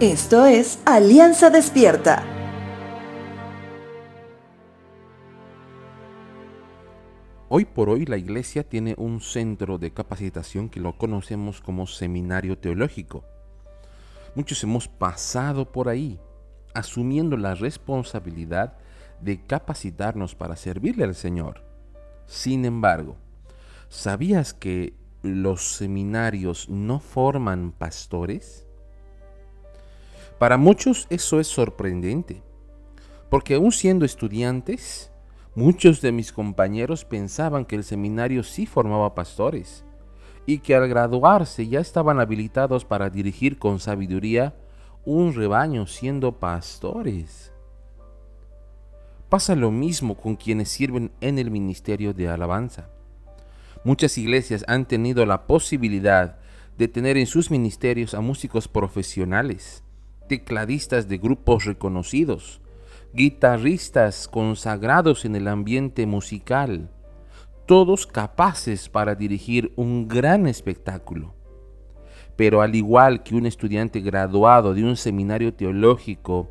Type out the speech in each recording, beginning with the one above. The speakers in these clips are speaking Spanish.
Esto es Alianza Despierta. Hoy por hoy la iglesia tiene un centro de capacitación que lo conocemos como seminario teológico. Muchos hemos pasado por ahí, asumiendo la responsabilidad de capacitarnos para servirle al Señor. Sin embargo, ¿sabías que los seminarios no forman pastores? Para muchos eso es sorprendente, porque aún siendo estudiantes, muchos de mis compañeros pensaban que el seminario sí formaba pastores y que al graduarse ya estaban habilitados para dirigir con sabiduría un rebaño siendo pastores. Pasa lo mismo con quienes sirven en el ministerio de alabanza. Muchas iglesias han tenido la posibilidad de tener en sus ministerios a músicos profesionales, tecladistas de grupos reconocidos, guitarristas consagrados en el ambiente musical, todos capaces para dirigir un gran espectáculo. Pero al igual que un estudiante graduado de un seminario teológico,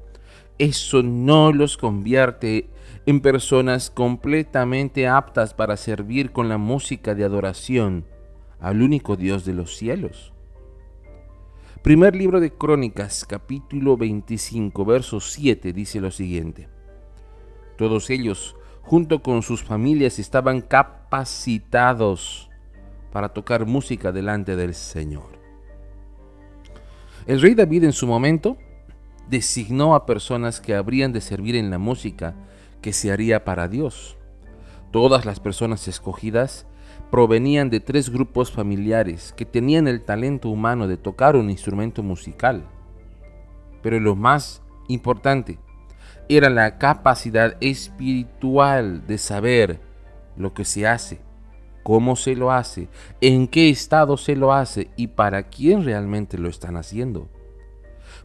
eso no los convierte en personas completamente aptas para servir con la música de adoración al único Dios de los cielos. Primer libro de Crónicas, capítulo 25, verso 7, dice lo siguiente. Todos ellos, junto con sus familias, estaban capacitados para tocar música delante del Señor. El rey David en su momento designó a personas que habrían de servir en la música que se haría para Dios. Todas las personas escogidas provenían de tres grupos familiares que tenían el talento humano de tocar un instrumento musical. Pero lo más importante era la capacidad espiritual de saber lo que se hace, cómo se lo hace, en qué estado se lo hace y para quién realmente lo están haciendo.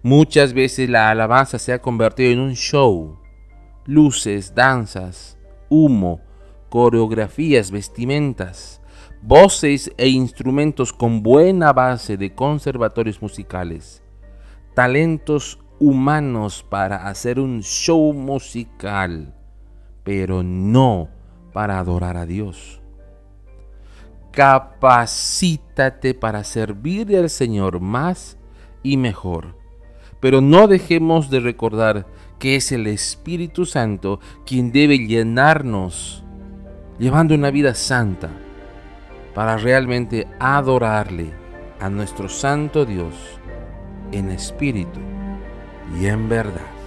Muchas veces la alabanza se ha convertido en un show, luces, danzas, humo, coreografías, vestimentas, voces e instrumentos con buena base de conservatorios musicales, talentos humanos para hacer un show musical, pero no para adorar a Dios. Capacítate para servir al Señor más y mejor, pero no dejemos de recordar que es el Espíritu Santo quien debe llenarnos llevando una vida santa para realmente adorarle a nuestro Santo Dios en espíritu y en verdad.